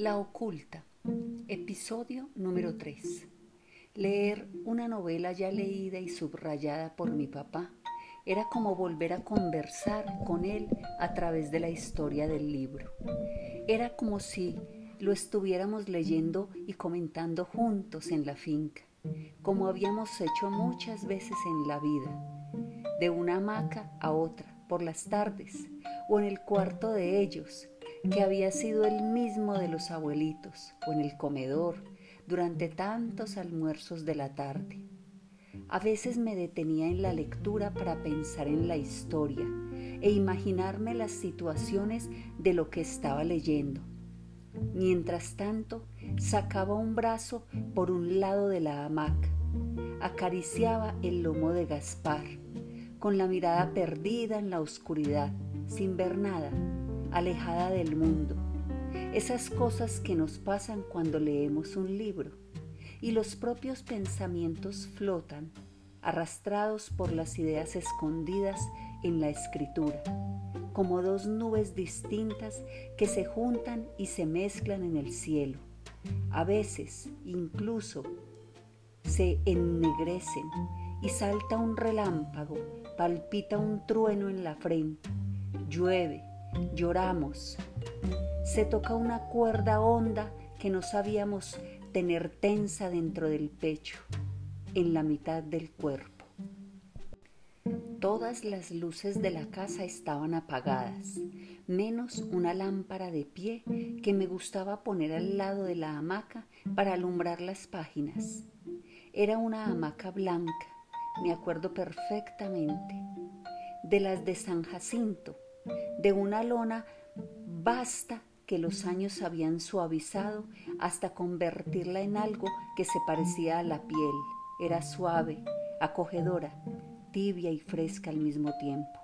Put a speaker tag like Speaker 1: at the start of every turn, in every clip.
Speaker 1: La oculta. Episodio número 3. Leer una novela ya leída y subrayada por mi papá era como volver a conversar con él a través de la historia del libro. Era como si lo estuviéramos leyendo y comentando juntos en la finca, como habíamos hecho muchas veces en la vida, de una hamaca a otra, por las tardes, o en el cuarto de ellos, que había sido el mismo de los abuelitos, o en el comedor, durante tantos almuerzos de la tarde. A veces me detenía en la lectura para pensar en la historia e imaginarme las situaciones de lo que estaba leyendo. Mientras tanto, sacaba un brazo por un lado de la hamaca, acariciaba el lomo de Gaspar, con la mirada perdida en la oscuridad, sin ver nada, alejada del mundo. Esas cosas que nos pasan cuando leemos un libro y los propios pensamientos flotan, arrastrados por las ideas escondidas en la escritura, como dos nubes distintas que se juntan y se mezclan en el cielo. A veces, incluso, se ennegrecen y salta un relámpago, palpita un trueno en la frente, llueve, lloramos, se toca una cuerda honda que no sabíamos tener tensa dentro del pecho, en la mitad del cuerpo. Todas las luces de la casa estaban apagadas, menos una lámpara de pie que me gustaba poner al lado de la hamaca para alumbrar las páginas. Era una hamaca blanca, me acuerdo perfectamente, de las de San Jacinto, de una lona vasta que los años habían suavizado hasta convertirla en algo que se parecía a la piel. Era suave, acogedora, tibia y fresca al mismo tiempo.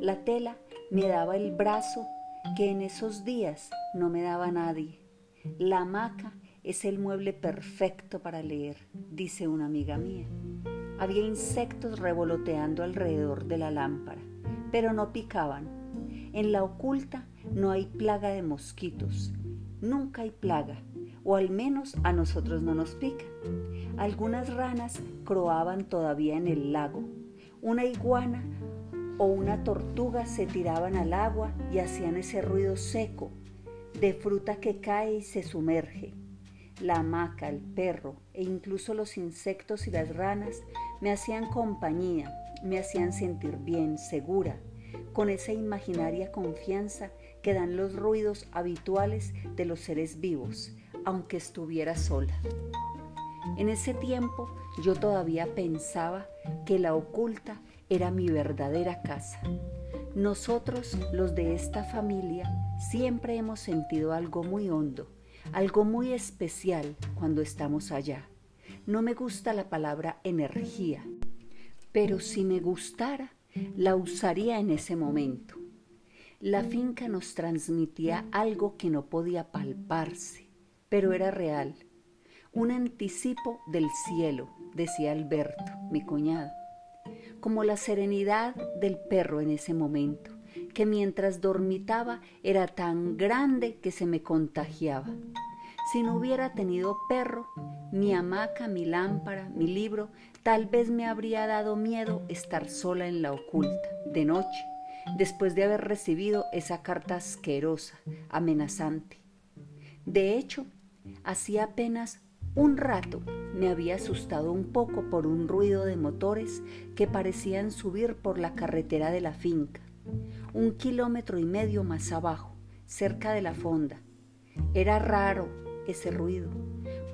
Speaker 1: La tela me daba el brazo que en esos días no me daba nadie. La hamaca es el mueble perfecto para leer, dice una amiga mía. Había insectos revoloteando alrededor de la lámpara, pero no picaban. En la oculta no hay plaga de mosquitos, nunca hay plaga, o al menos a nosotros no nos pican. Algunas ranas croaban todavía en el lago. Una iguana o una tortuga se tiraban al agua y hacían ese ruido seco de fruta que cae y se sumerge. La hamaca, el perro e incluso los insectos y las ranas me hacían compañía, me hacían sentir bien, segura, con esa imaginaria confianza que dan los ruidos habituales de los seres vivos, aunque estuviera sola. En ese tiempo yo todavía pensaba que la oculta era mi verdadera casa. Nosotros, los de esta familia, siempre hemos sentido algo muy hondo, algo muy especial cuando estamos allá. No me gusta la palabra energía, pero si me gustara, la usaría en ese momento. La finca nos transmitía algo que no podía palparse, pero era real. Un anticipo del cielo, decía Alberto, mi cuñado. Como la serenidad del perro en ese momento, que mientras dormitaba era tan grande que se me contagiaba. Si no hubiera tenido perro, mi hamaca, mi lámpara, mi libro, tal vez me habría dado miedo estar sola en la oculta, de noche, después de haber recibido esa carta asquerosa, amenazante. De hecho, hacía apenas un rato me había asustado un poco por un ruido de motores que parecían subir por la carretera de la finca, un kilómetro y medio más abajo, cerca de la fonda. Era raro ese ruido,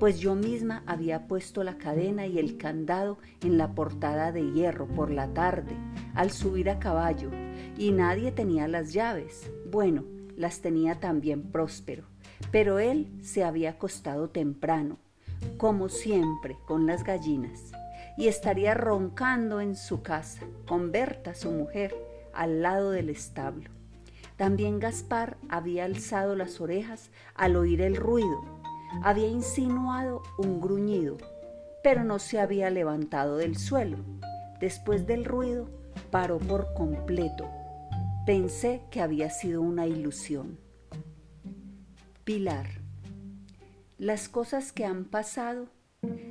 Speaker 1: pues yo misma había puesto la cadena y el candado en la portada de hierro por la tarde, al subir a caballo, y nadie tenía las llaves. Bueno, las tenía también Próspero, pero él se había acostado temprano, como siempre, con las gallinas, y estaría roncando en su casa, con Berta, su mujer, al lado del establo. También Gaspar había alzado las orejas al oír el ruido había insinuado un gruñido, pero no se había levantado del suelo. Después del ruido, paró por completo. Pensé que había sido una ilusión. Pilar. las cosas que han pasado,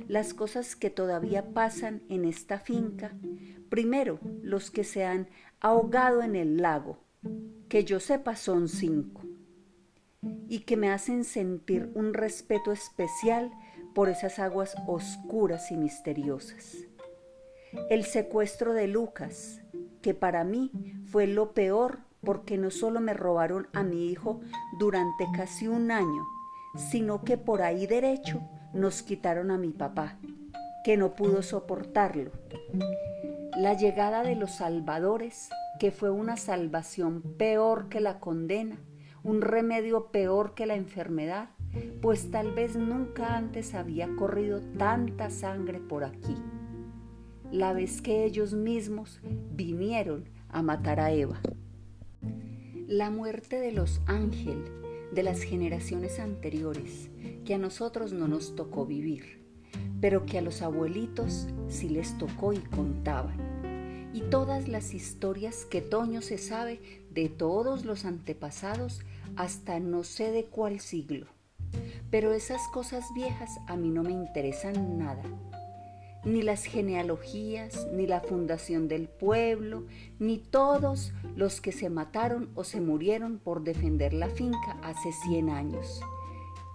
Speaker 1: las cosas que todavía pasan en esta finca, primero los que se han ahogado en el lago, que yo sepa son cinco, y que me hacen sentir un respeto especial por esas aguas oscuras y misteriosas. El secuestro de Lucas, que para mí fue lo peor porque no solo me robaron a mi hijo durante casi un año, sino que por ahí derecho nos quitaron a mi papá, que no pudo soportarlo. La llegada de los salvadores, que fue una salvación peor que la condena, un remedio peor que la enfermedad, pues tal vez nunca antes había corrido tanta sangre por aquí. La vez que ellos mismos vinieron a matar a Eva. La muerte de los ángeles de las generaciones anteriores, que a nosotros no nos tocó vivir, pero que a los abuelitos sí les tocó y contaban. Y todas las historias que Toño se sabe de todos los antepasados hasta no sé de cuál siglo. Pero esas cosas viejas a mí no me interesan nada ni las genealogías, ni la fundación del pueblo, ni todos los que se mataron o se murieron por defender la finca hace 100 años.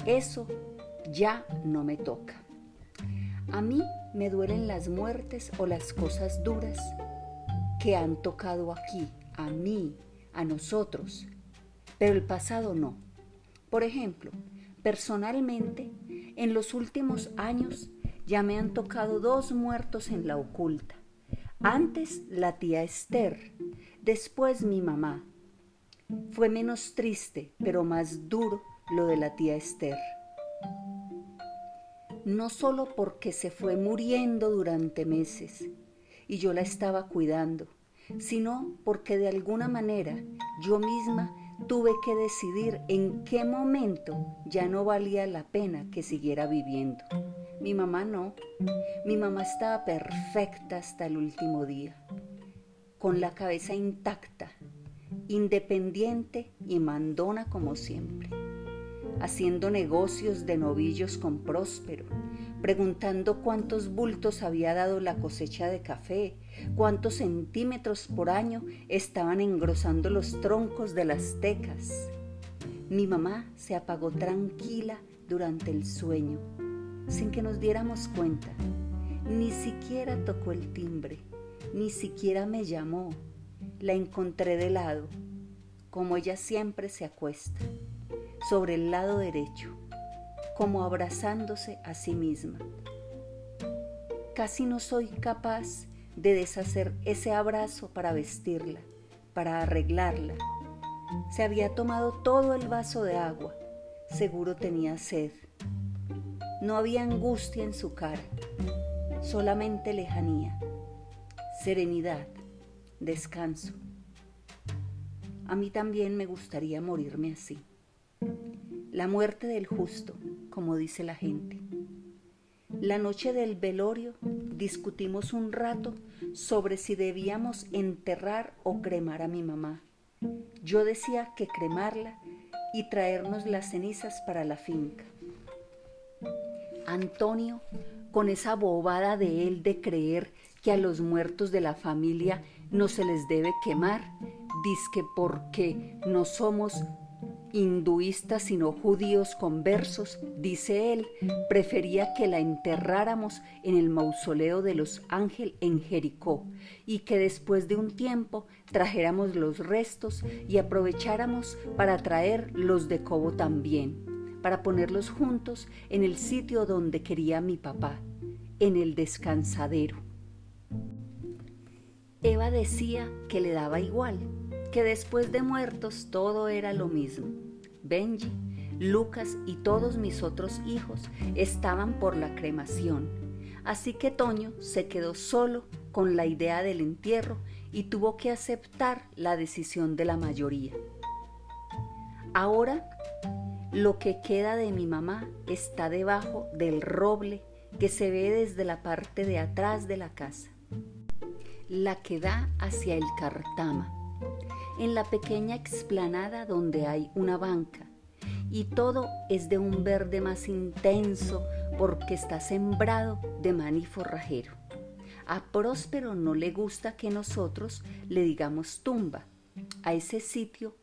Speaker 1: Eso ya no me toca. A mí me duelen las muertes o las cosas duras que han tocado aquí, a mí, a nosotros, pero el pasado no. Por ejemplo, personalmente, en los últimos años ya me han tocado dos muertos en la oculta. Antes la tía Esther, después mi mamá. Fue menos triste, pero más duro lo de la tía Esther. No solo porque se fue muriendo durante meses y yo la estaba cuidando, sino porque de alguna manera yo misma tuve que decidir en qué momento ya no valía la pena que siguiera viviendo. Mi mamá no. Mi mamá estaba perfecta hasta el último día, con la cabeza intacta, independiente y mandona como siempre, haciendo negocios de novillos con Próspero, preguntando cuántos bultos había dado la cosecha de café, cuántos centímetros por año estaban engrosando los troncos de las tecas. Mi mamá se apagó tranquila durante el sueño sin que nos diéramos cuenta. Ni siquiera tocó el timbre, ni siquiera me llamó. La encontré de lado, como ella siempre se acuesta, sobre el lado derecho, como abrazándose a sí misma. Casi no soy capaz de deshacer ese abrazo para vestirla, para arreglarla. Se había tomado todo el vaso de agua, seguro tenía sed. No había angustia en su cara, solamente lejanía, serenidad, descanso. A mí también me gustaría morirme así. La muerte del justo, como dice la gente. La noche del velorio discutimos un rato sobre si debíamos enterrar o cremar a mi mamá. Yo decía que cremarla y traernos las cenizas para la finca. Antonio, con esa bobada de él de creer que a los muertos de la familia no se les debe quemar, que porque no somos hinduistas sino judíos conversos, dice él, prefería que la enterráramos en el mausoleo de los ángeles en Jericó y que después de un tiempo trajéramos los restos y aprovecháramos para traer los de Cobo también para ponerlos juntos en el sitio donde quería mi papá, en el descansadero. Eva decía que le daba igual, que después de muertos todo era lo mismo. Benji, Lucas y todos mis otros hijos estaban por la cremación, así que Toño se quedó solo con la idea del entierro y tuvo que aceptar la decisión de la mayoría. Ahora lo que queda de mi mamá está debajo del roble que se ve desde la parte de atrás de la casa, la que da hacia el Cartama, en la pequeña explanada donde hay una banca, y todo es de un verde más intenso porque está sembrado de maní forrajero. A Próspero no le gusta que nosotros le digamos tumba a ese sitio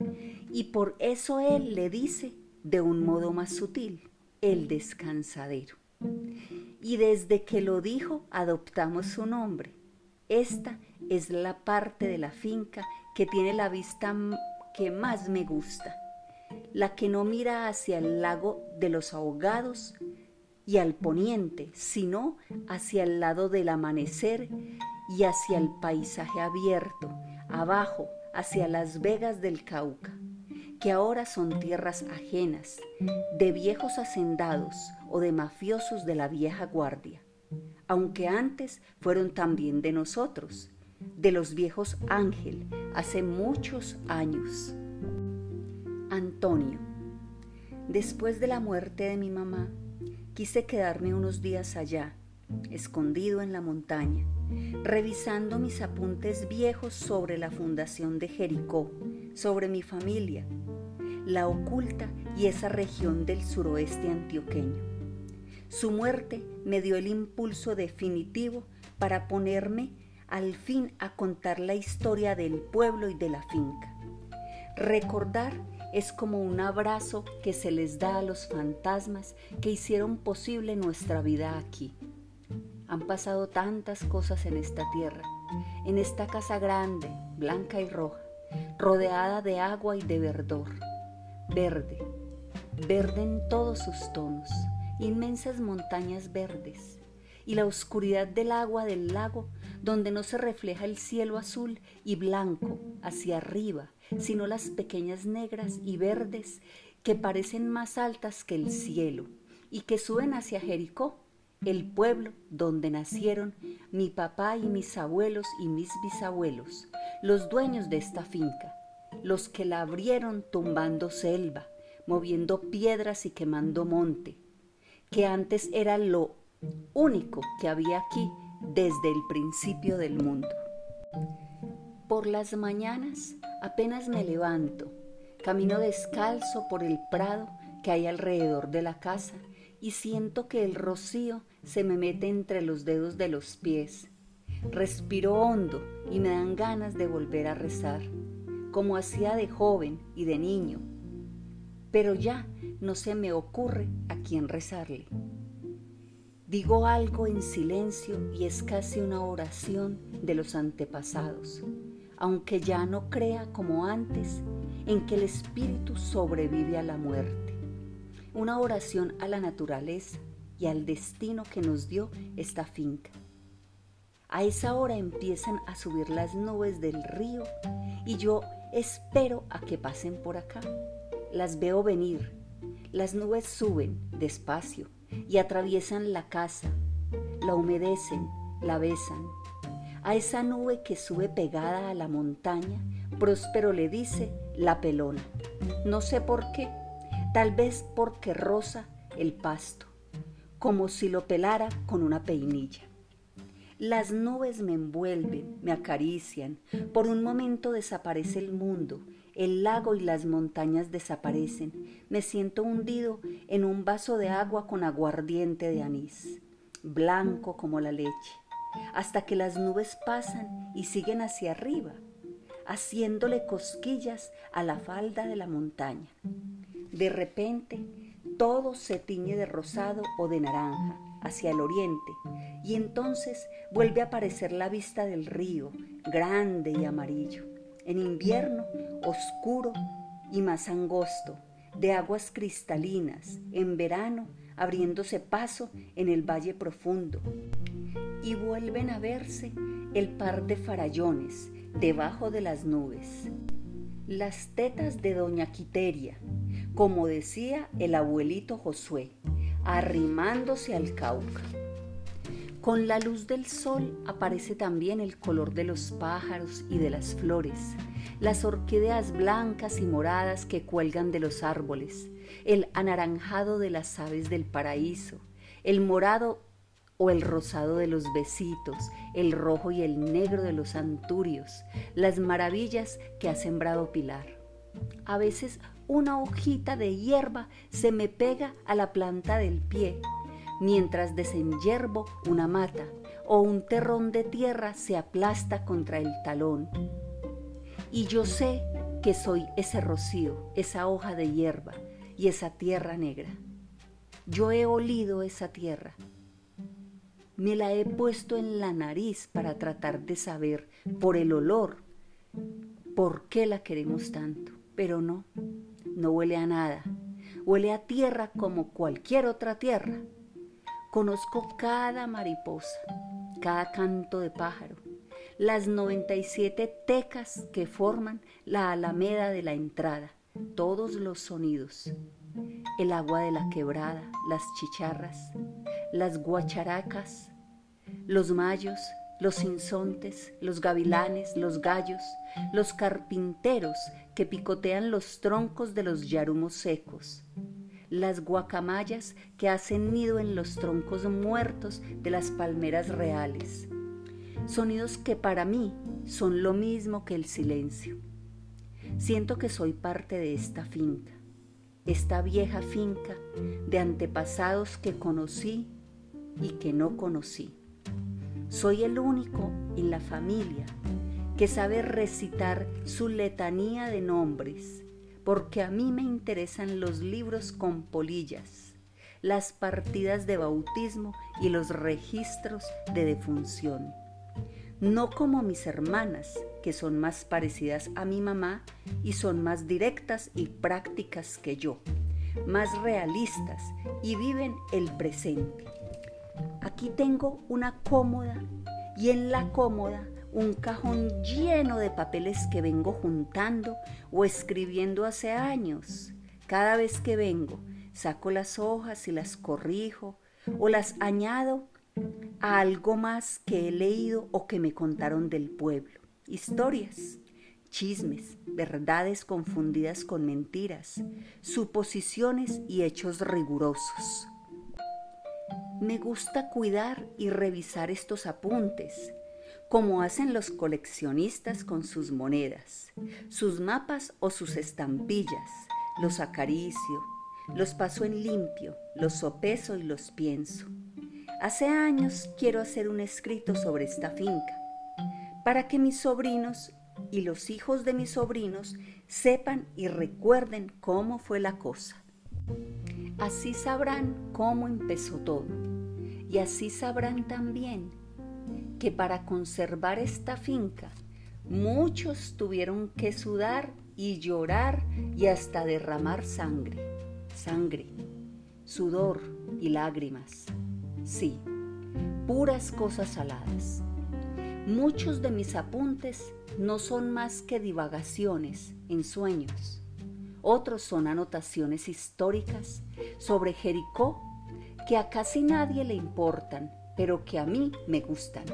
Speaker 1: y por eso él le dice de un modo más sutil el descansadero. Y desde que lo dijo adoptamos su nombre. Esta es la parte de la finca que tiene la vista que más me gusta, la que no mira hacia el lago de los ahogados y al poniente, sino hacia el lado del amanecer y hacia el paisaje abierto, abajo, hacia las vegas del Cauca, que ahora son tierras ajenas, de viejos hacendados o de mafiosos de la vieja guardia, aunque antes fueron también de nosotros, de los viejos Ángel, hace muchos años. Antonio, después de la muerte de mi mamá, quise quedarme unos días allá, escondido en la montaña, revisando mis apuntes viejos sobre la fundación de Jericó, sobre mi familia, la oculta y esa región del suroeste antioqueño. Su muerte me dio el impulso definitivo para ponerme al fin a contar la historia del pueblo y de la finca. Recordar es como un abrazo que se les da a los fantasmas que hicieron posible nuestra vida aquí. Han pasado tantas cosas en esta tierra, en esta casa grande, blanca y roja, rodeada de agua y de verdor. Verde, verde en todos sus tonos, inmensas montañas verdes, y la oscuridad del agua del lago donde no se refleja el cielo azul y blanco hacia arriba, sino las pequeñas negras y verdes que parecen más altas que el cielo y que suben hacia Jericó, el pueblo donde nacieron mi papá y mis abuelos y mis bisabuelos, los dueños de esta finca, los que la abrieron tumbando selva, moviendo piedras y quemando monte, que antes era lo único que había aquí desde el principio del mundo. Por las mañanas apenas me levanto, camino descalzo por el prado que hay alrededor de la casa y siento que el rocío se me mete entre los dedos de los pies. Respiro hondo y me dan ganas de volver a rezar, como hacía de joven y de niño. Pero ya no se me ocurre a quién rezarle. Digo algo en silencio y es casi una oración de los antepasados, aunque ya no crea como antes en que el espíritu sobrevive a la muerte. Una oración a la naturaleza y al destino que nos dio esta finca. A esa hora empiezan a subir las nubes del río y yo espero a que pasen por acá. Las veo venir. Las nubes suben despacio y atraviesan la casa, la humedecen, la besan. A esa nube que sube pegada a la montaña, Próspero le dice la pelona. No sé por qué, tal vez porque rosa el pasto, como si lo pelara con una peinilla. Las nubes me envuelven, me acarician, por un momento desaparece el mundo el lago y las montañas desaparecen. Me siento hundido en un vaso de agua con aguardiente de anís, blanco como la leche, hasta que las nubes pasan y siguen hacia arriba, haciéndole cosquillas a la falda de la montaña. De repente, todo se tiñe de rosado o de naranja hacia el oriente, y entonces vuelve a aparecer la vista del río, grande y amarillo en invierno oscuro y más angosto, de aguas cristalinas, en verano abriéndose paso en el valle profundo. Y vuelven a verse el par de farallones debajo de las nubes. Las tetas de doña Quiteria, como decía el abuelito Josué, arrimándose al Cauca. Con la luz del sol aparece también el color de los pájaros y de las flores, las orquídeas blancas y moradas que cuelgan de los árboles, el anaranjado de las aves del paraíso, el morado o el rosado de los besitos, el rojo y el negro de los anturios, las maravillas que ha sembrado Pilar. A veces una hojita de hierba se me pega a la planta del pie, mientras desenyerbo una mata o un terrón de tierra se aplasta contra el talón. Y yo sé que soy ese rocío, esa hoja de hierba y esa tierra negra. Yo he olido esa tierra. Me la he puesto en la nariz para tratar de saber por el olor por qué la queremos tanto, pero no, no huele a nada, huele a tierra como cualquier otra tierra. Conozco cada mariposa, cada canto de pájaro, las 97 tecas que forman la alameda de la entrada, todos los sonidos, el agua de la quebrada, las chicharras, las guacharacas, los mayos, los insontes, los gavilanes, los gallos, los carpinteros que picotean los troncos de los yarumos secos, las guacamayas que hacen nido en los troncos muertos de las palmeras reales. Sonidos que para mí son lo mismo que el silencio. Siento que soy parte de esta finca, esta vieja finca de antepasados que conocí y que no conocí. Soy el único en la familia que sabe recitar su letanía de nombres, porque a mí me interesan los libros con polillas, las partidas de bautismo y los registros de defunción. No como mis hermanas, que son más parecidas a mi mamá y son más directas y prácticas que yo, más realistas y viven el presente. Aquí tengo una cómoda y en la cómoda un cajón lleno de papeles que vengo juntando o escribiendo hace años. Cada vez que vengo, saco las hojas y las corrijo o las añado a algo más que he leído o que me contaron del pueblo. Historias, chismes, verdades confundidas con mentiras, suposiciones y hechos rigurosos. Me gusta cuidar y revisar estos apuntes, como hacen los coleccionistas con sus monedas, sus mapas o sus estampillas. Los acaricio, los paso en limpio, los sopeso y los pienso. Hace años quiero hacer un escrito sobre esta finca, para que mis sobrinos y los hijos de mis sobrinos sepan y recuerden cómo fue la cosa. Así sabrán cómo empezó todo. Y así sabrán también que para conservar esta finca muchos tuvieron que sudar y llorar y hasta derramar sangre. Sangre, sudor y lágrimas. Sí, puras cosas saladas. Muchos de mis apuntes no son más que divagaciones en sueños otros son anotaciones históricas sobre Jericó que a casi nadie le importan, pero que a mí me gustan.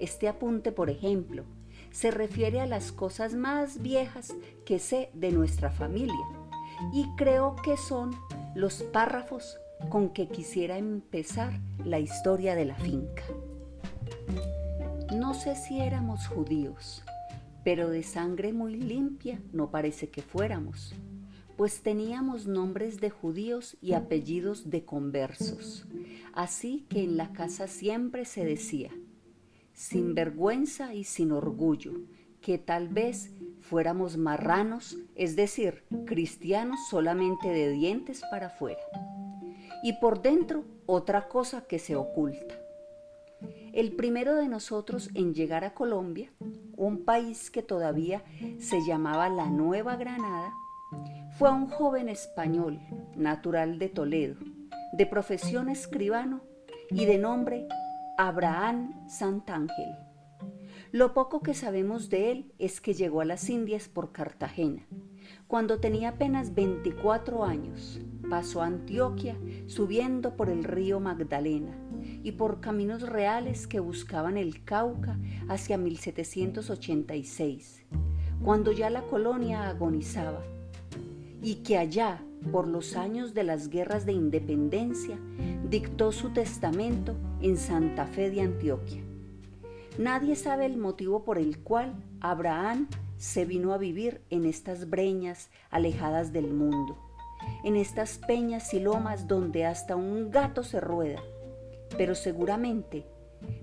Speaker 1: Este apunte, por ejemplo, se refiere a las cosas más viejas que sé de nuestra familia y creo que son los párrafos con que quisiera empezar la historia de la finca. No sé si éramos judíos, pero de sangre muy limpia no parece que fuéramos pues teníamos nombres de judíos y apellidos de conversos. Así que en la casa siempre se decía, sin vergüenza y sin orgullo, que tal vez fuéramos marranos, es decir, cristianos solamente de dientes para afuera. Y por dentro otra cosa que se oculta. El primero de nosotros en llegar a Colombia, un país que todavía se llamaba la Nueva Granada, fue un joven español, natural de Toledo, de profesión escribano y de nombre Abraham Santángel. Lo poco que sabemos de él es que llegó a las Indias por Cartagena. Cuando tenía apenas 24 años, pasó a Antioquia subiendo por el río Magdalena y por caminos reales que buscaban el Cauca hacia 1786, cuando ya la colonia agonizaba y que allá, por los años de las guerras de independencia, dictó su testamento en Santa Fe de Antioquia. Nadie sabe el motivo por el cual Abraham se vino a vivir en estas breñas alejadas del mundo, en estas peñas y lomas donde hasta un gato se rueda, pero seguramente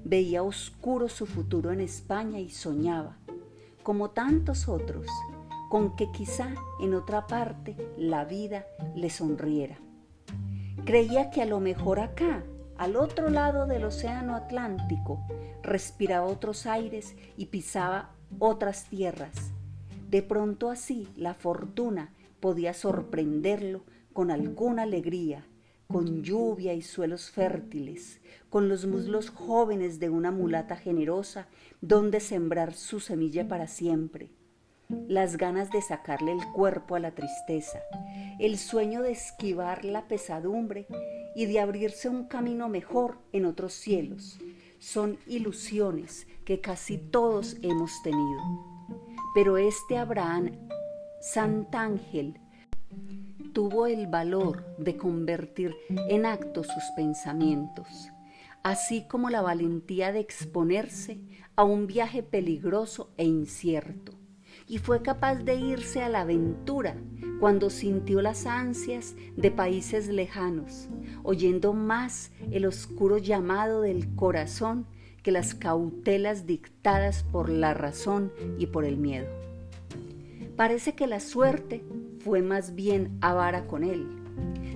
Speaker 1: veía oscuro su futuro en España y soñaba, como tantos otros, con que quizá en otra parte la vida le sonriera. Creía que a lo mejor acá, al otro lado del océano Atlántico, respiraba otros aires y pisaba otras tierras. De pronto así la fortuna podía sorprenderlo con alguna alegría, con lluvia y suelos fértiles, con los muslos jóvenes de una mulata generosa donde sembrar su semilla para siempre, las ganas de sacarle el cuerpo a la tristeza, el sueño de esquivar la pesadumbre y de abrirse un camino mejor en otros cielos, son ilusiones que casi todos hemos tenido. Pero este Abraham Santángel tuvo el valor de convertir en actos sus pensamientos, así como la valentía de exponerse a un viaje peligroso e incierto, y fue capaz de irse a la aventura cuando sintió las ansias de países lejanos, oyendo más el oscuro llamado del corazón que las cautelas dictadas por la razón y por el miedo. Parece que la suerte fue más bien avara con él.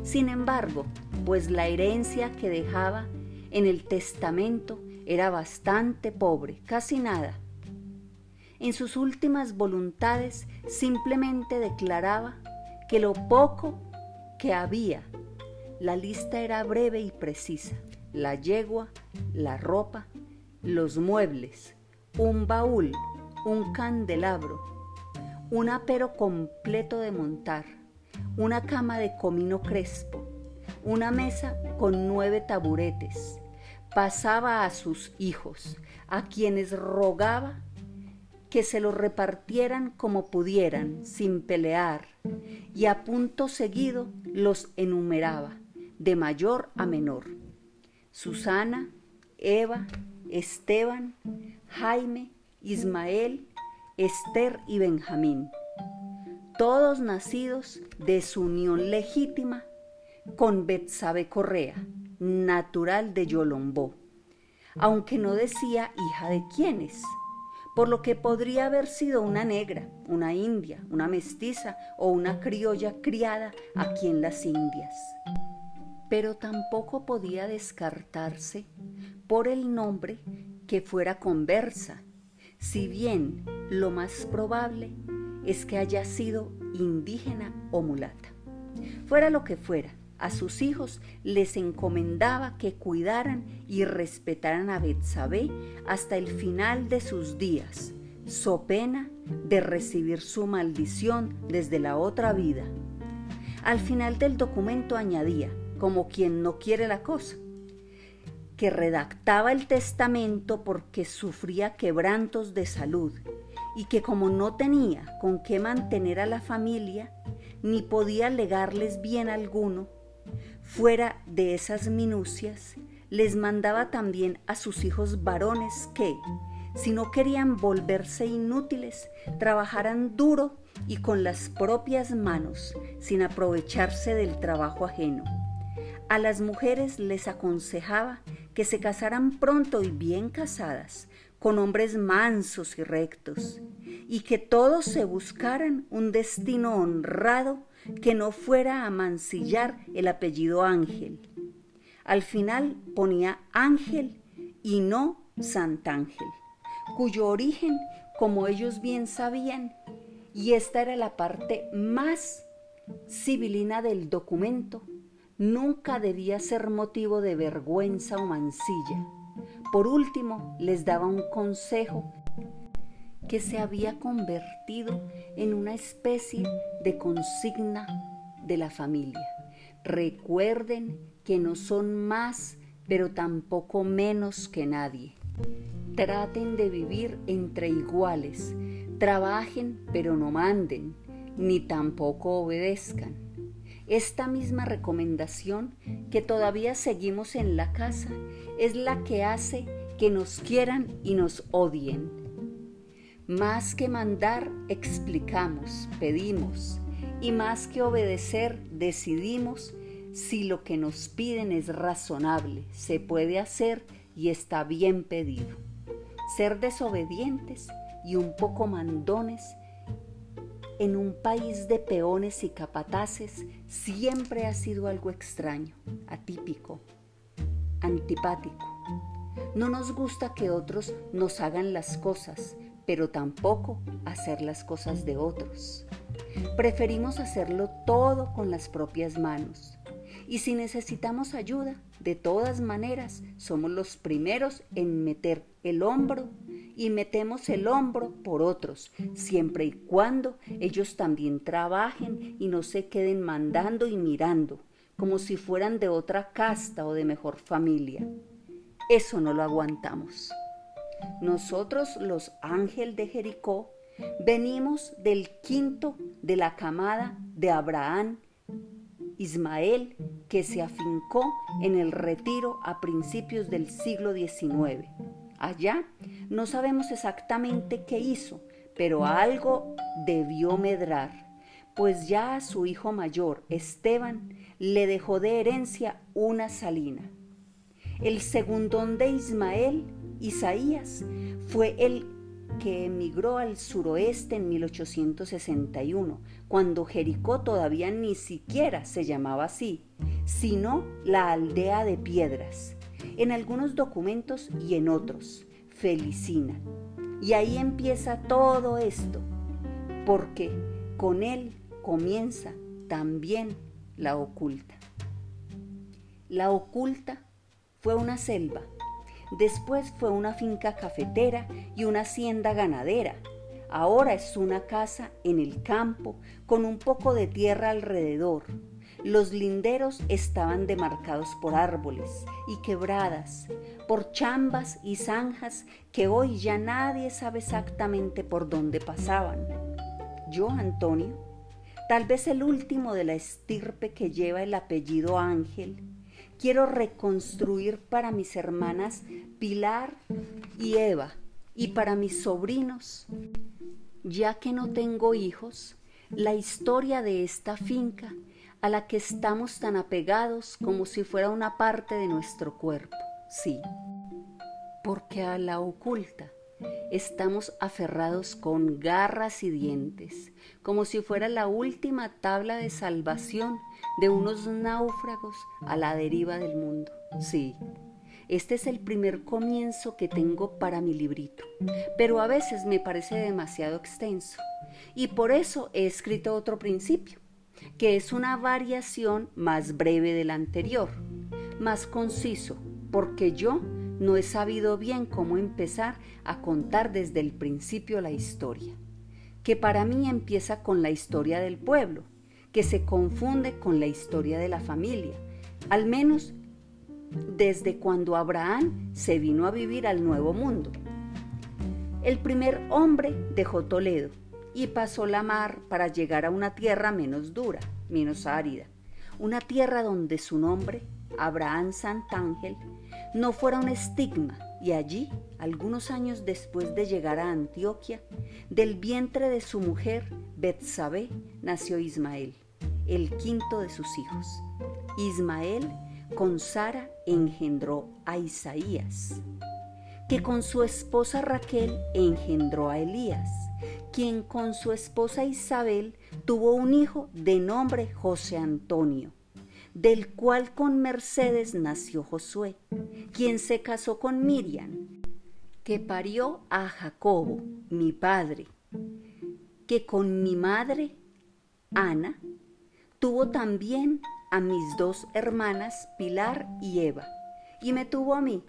Speaker 1: Sin embargo, pues la herencia que dejaba en el testamento era bastante pobre, casi nada. En sus últimas voluntades simplemente declaraba que lo poco que había, la lista era breve y precisa, la yegua, la ropa, los muebles, un baúl, un candelabro, un apero completo de montar, una cama de comino crespo, una mesa con nueve taburetes. Pasaba a sus hijos, a quienes rogaba que se los repartieran como pudieran, sin pelear, y a punto seguido los enumeraba, de mayor a menor. Susana, Eva, Esteban, Jaime, Ismael, Esther y Benjamín, todos nacidos de su unión legítima con Betsabe Correa, natural de Yolombó, aunque no decía hija de quiénes por lo que podría haber sido una negra, una india, una mestiza o una criolla criada aquí en las Indias. Pero tampoco podía descartarse por el nombre que fuera conversa, si bien lo más probable es que haya sido indígena o mulata. Fuera lo que fuera, a sus hijos les encomendaba que cuidaran y respetaran a Betsabé hasta el final de sus días, so pena de recibir su maldición desde la otra vida. Al final del documento añadía, como quien no quiere la cosa, que redactaba el testamento porque sufría quebrantos de salud y que como no tenía con qué mantener a la familia, ni podía legarles bien alguno, Fuera de esas minucias, les mandaba también a sus hijos varones que, si no querían volverse inútiles, trabajaran duro y con las propias manos, sin aprovecharse del trabajo ajeno. A las mujeres les aconsejaba que se casaran pronto y bien casadas, con hombres mansos y rectos, y que todos se buscaran un destino honrado que no fuera a mancillar el apellido Ángel. Al final ponía Ángel y no Santángel, cuyo origen, como ellos bien sabían, y esta era la parte más civilina del documento, nunca debía ser motivo de vergüenza o mancilla. Por último, les daba un consejo que se había convertido en una especie de consigna de la familia. Recuerden que no son más, pero tampoco menos que nadie. Traten de vivir entre iguales. Trabajen, pero no manden, ni tampoco obedezcan. Esta misma recomendación que todavía seguimos en la casa es la que hace que nos quieran y nos odien Más que mandar, explicamos, pedimos, y más que obedecer, decidimos si lo que nos piden es razonable, se puede hacer y está bien pedido. Ser desobedientes y un poco mandones en un país de peones y capataces siempre ha sido algo extraño, atípico, antipático. No nos gusta que otros nos hagan las cosas, pero tampoco hacer las cosas de otros. Preferimos hacerlo todo con las propias manos. Y si necesitamos ayuda, de todas maneras, somos los primeros en meter el hombro y metemos el hombro por otros, siempre y cuando ellos también trabajen y no se queden mandando y mirando, como si fueran de otra casta o de mejor familia. Eso no lo aguantamos. Nosotros, los ángeles de Jericó, venimos del quinto de la camada de Abraham, Ismael, que se afincó en el retiro a principios del siglo XIX. Allá no sabemos exactamente qué hizo, pero algo debió medrar, pues ya a su hijo mayor, Esteban, le dejó de herencia una salina. El segundón de Ismael, Isaías, fue el que emigró al suroeste en 1861, cuando Jericó todavía ni siquiera se llamaba así, sino la aldea de piedras, en algunos documentos y en otros, Felicina. Y ahí empieza todo esto, porque con él comienza también la oculta. La oculta fue una selva, después fue una finca cafetera y una hacienda ganadera. Ahora es una casa en el campo con un poco de tierra alrededor. Los linderos estaban demarcados por árboles y quebradas, por chambas y zanjas que hoy ya nadie sabe exactamente por dónde pasaban. Yo, Antonio, tal vez el último de la estirpe que lleva el apellido Ángel, quiero reconstruir para mis hermanas Pilar y Eva y para mis sobrinos, ya que no tengo hijos, la historia de esta finca a la que estamos tan apegados como si fuera una parte de nuestro cuerpo, sí, porque a la oculta estamos aferrados con garras y dientes, como si fuera la última tabla de salvación de unos náufragos a la deriva del mundo. Sí, este es el primer comienzo que tengo para mi librito, pero a veces me parece demasiado extenso y por eso he escrito otro principio, que es una variación más breve del anterior, más conciso, porque yo no he sabido bien cómo empezar a contar desde el principio la historia, que para mí empieza con la historia del pueblo, que se confunde con la historia de la familia, al menos desde cuando Abraham se vino a vivir al Nuevo Mundo. El primer hombre dejó Toledo y pasó la mar para llegar a una tierra menos dura, menos árida, una tierra donde su nombre, Abraham Santángel, no fuera un estigma, y allí, algunos años después de llegar a Antioquia, del vientre de su mujer, Betsabé, nació Ismael, el quinto de sus hijos. Ismael con Sara engendró a Isaías, que con su esposa Raquel engendró a Elías, quien con su esposa Isabel tuvo un hijo de nombre José Antonio, del cual con Mercedes nació Josué, quien se casó con Miriam, que parió a Jacobo, mi padre, que con mi madre, Ana, tuvo también a mis dos hermanas, Pilar y Eva, y me tuvo a mí.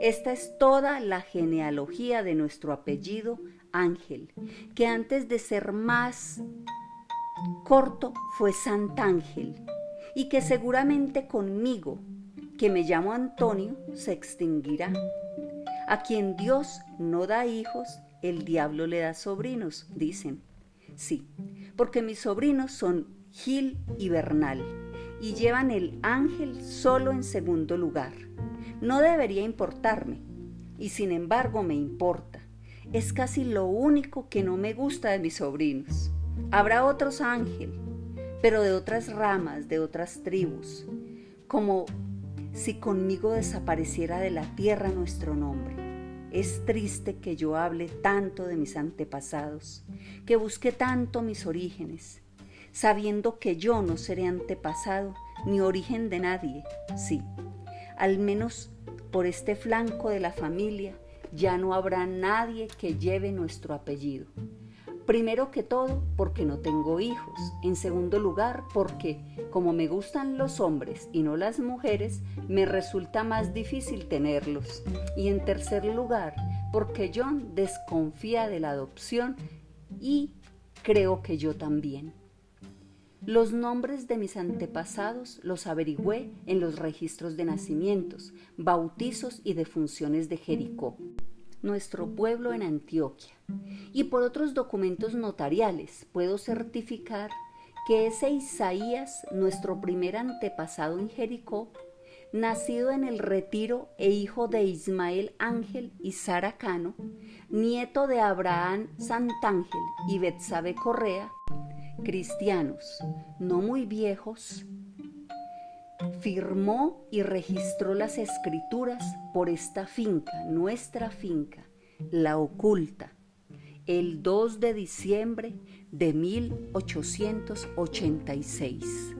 Speaker 1: Esta es toda la genealogía de nuestro apellido Ángel, que antes de ser más corto fue Santángel, y que seguramente conmigo, que me llamo Antonio, se extinguirá. A quien Dios no da hijos, el diablo le da sobrinos, dicen. Sí, porque mis sobrinos son Gil y Bernal, y llevan el ángel solo en segundo lugar. No debería importarme, y sin embargo me importa. es casi lo único que no me gusta de mis sobrinos. Habrá otros Ángel, pero de otras ramas, de otras tribus, como si conmigo desapareciera de la tierra nuestro nombre. Es triste que yo hable tanto de mis antepasados, que busque tanto mis orígenes, sabiendo que yo no seré antepasado ni origen de nadie, sí, al menos por este flanco de la familia ya no habrá nadie que lleve nuestro apellido. Primero que todo, porque no tengo hijos. En segundo lugar, porque como me gustan los hombres y no las mujeres, me resulta más difícil tenerlos. Y en tercer lugar, porque John desconfía de la adopción y creo que yo también. Los nombres de mis antepasados los averigüé en los registros de nacimientos, bautizos y defunciones de Jericó, nuestro pueblo en Antioquia. Y por otros documentos notariales puedo certificar que ese Isaías, nuestro primer antepasado en Jericó, nacido en el retiro e hijo de Ismael Ángel y Sara Cano, nieto de Abraham Santángel y Betsabe Correa, cristianos, no muy viejos, firmó y registró las escrituras por esta finca, nuestra finca, la oculta, el 2 de diciembre de 1886.